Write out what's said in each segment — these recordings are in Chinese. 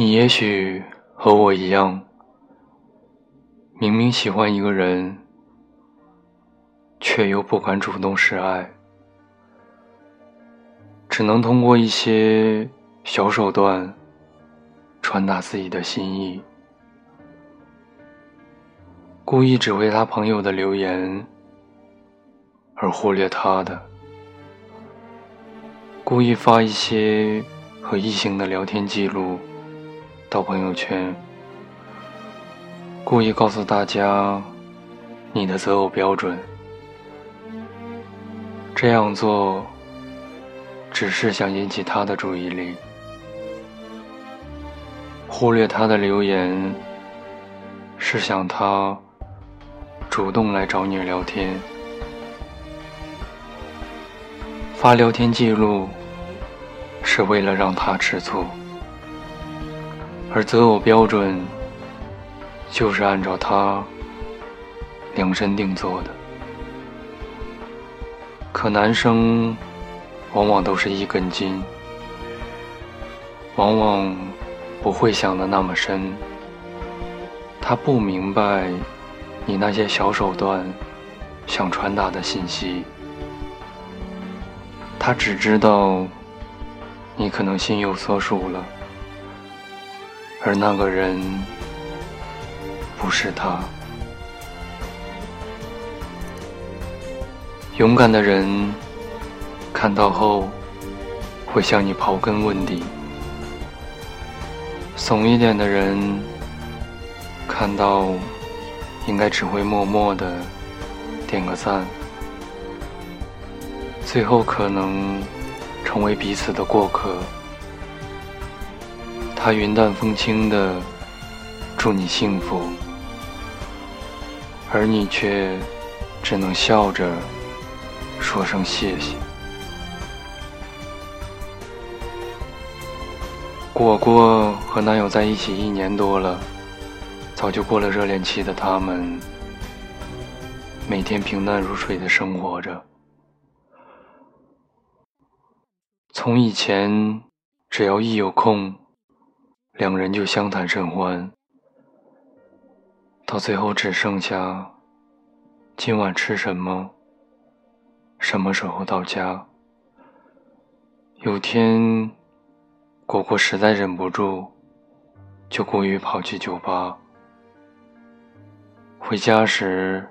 你也许和我一样，明明喜欢一个人，却又不敢主动示爱，只能通过一些小手段传达自己的心意，故意只回他朋友的留言，而忽略他的。故意发一些和异性的聊天记录到朋友圈，故意告诉大家你的择偶标准。这样做只是想引起他的注意力，忽略他的留言是想他主动来找你聊天，发聊天记录。是为了让他吃醋，而择偶标准就是按照他量身定做的。可男生往往都是一根筋，往往不会想的那么深。他不明白你那些小手段想传达的信息，他只知道。你可能心有所属了，而那个人不是他。勇敢的人看到后会向你刨根问底，怂一点的人看到应该只会默默的点个赞，最后可能。成为彼此的过客，他云淡风轻的祝你幸福，而你却只能笑着说声谢谢。果果和男友在一起一年多了，早就过了热恋期的他们，每天平淡如水的生活着。从以前，只要一有空，两人就相谈甚欢，到最后只剩下今晚吃什么，什么时候到家。有天，果果实在忍不住，就故意跑去酒吧。回家时，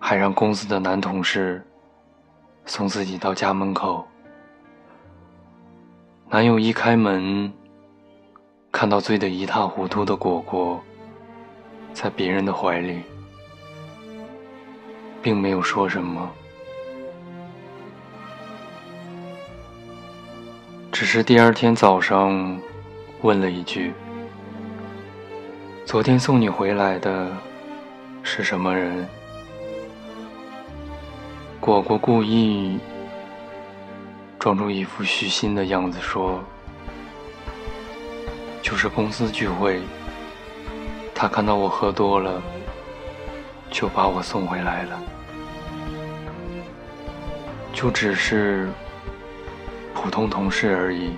还让公司的男同事送自己到家门口。男友一开门，看到醉得一塌糊涂的果果，在别人的怀里，并没有说什么，只是第二天早上问了一句：“昨天送你回来的是什么人？”果果故意。装出一副虚心的样子说：“就是公司聚会，他看到我喝多了，就把我送回来了。就只是普通同事而已。”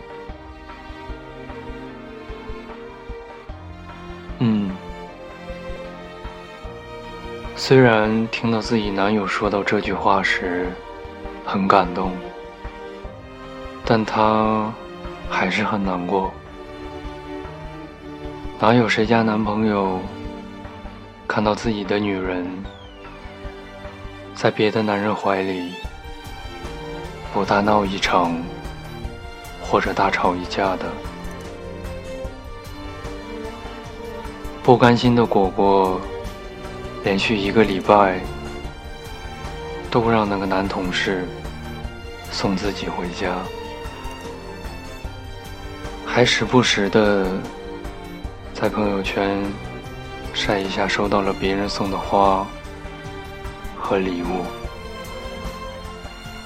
嗯，虽然听到自己男友说到这句话时，很感动。但她还是很难过。哪有谁家男朋友看到自己的女人在别的男人怀里不大闹一场，或者大吵一架的？不甘心的果果，连续一个礼拜都让那个男同事送自己回家。还时不时的在朋友圈晒一下收到了别人送的花和礼物。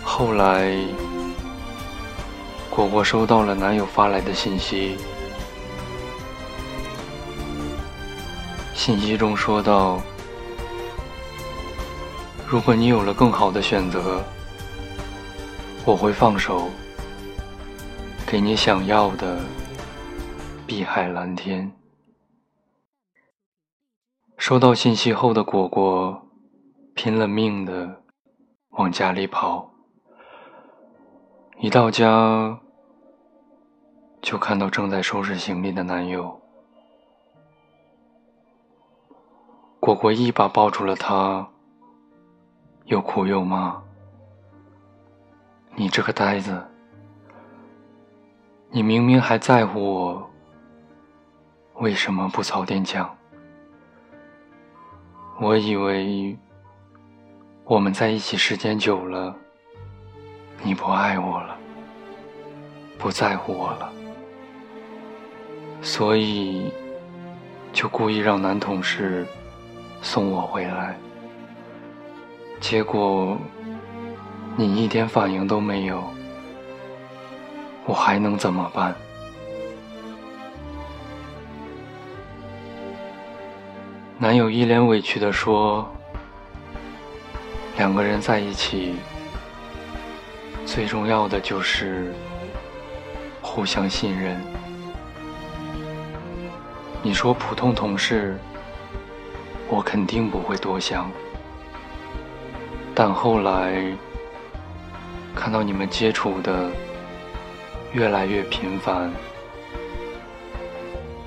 后来，果果收到了男友发来的信息，信息中说道：“如果你有了更好的选择，我会放手。”给你想要的，碧海蓝天。收到信息后的果果，拼了命的往家里跑。一到家，就看到正在收拾行李的男友。果果一把抱住了他，又哭又骂：“你这个呆子！你明明还在乎我，为什么不早点讲？我以为我们在一起时间久了。”你不爱我了，不在乎我了，所以就故意让男同事送我回来。结果你一点反应都没有，我还能怎么办？男友一脸委屈地说：“两个人在一起。”最重要的就是互相信任。你说普通同事，我肯定不会多想。但后来看到你们接触的越来越频繁，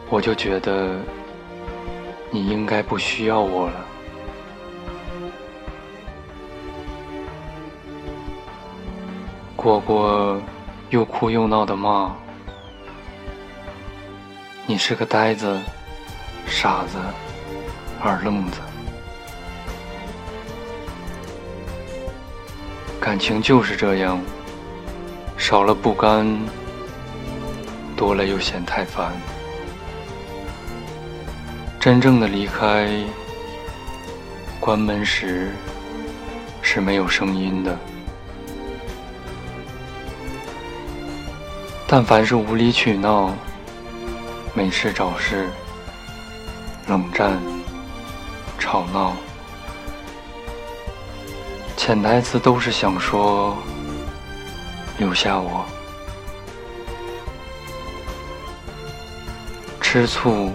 我就觉得你应该不需要我了。果果又哭又闹的骂：“你是个呆子、傻子、二愣子。”感情就是这样，少了不甘，多了又嫌太烦。真正的离开，关门时是没有声音的。但凡是无理取闹、没事找事、冷战、吵闹，潜台词都是想说留下我。吃醋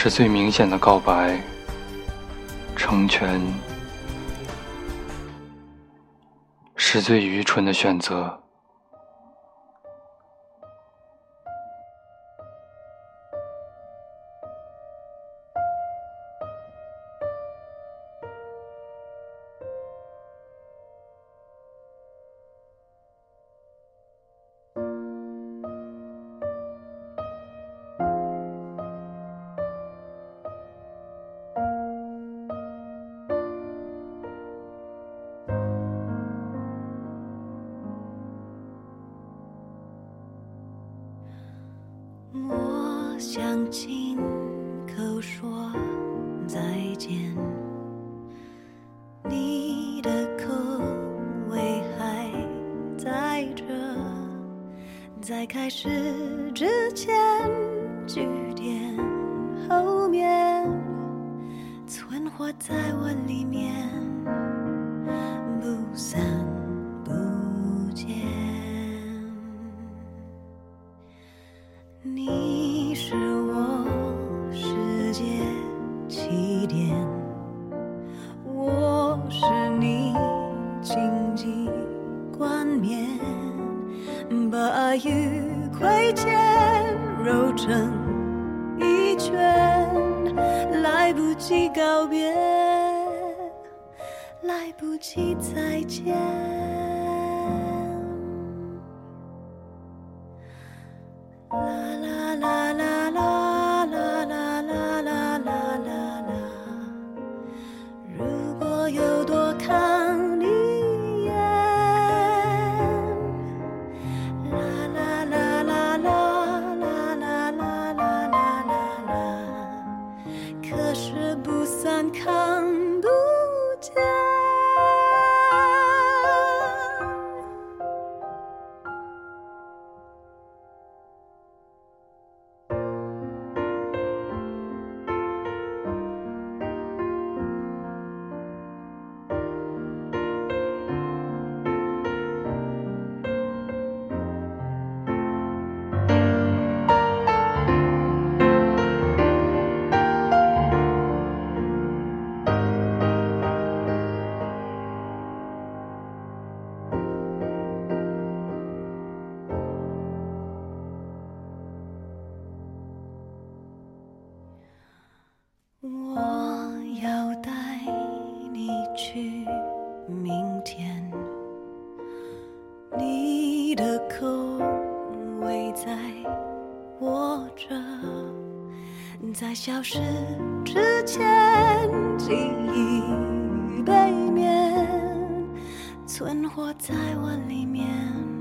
是最明显的告白，成全是最愚蠢的选择。我想亲口说再见，你的口味还在这，在开始之前，句点后面，存活在我里面，亏欠揉成一圈，来不及告别，来不及再见。啦啦啦啦啦。你的口味在握着在消失之前记忆背面存活在我里面。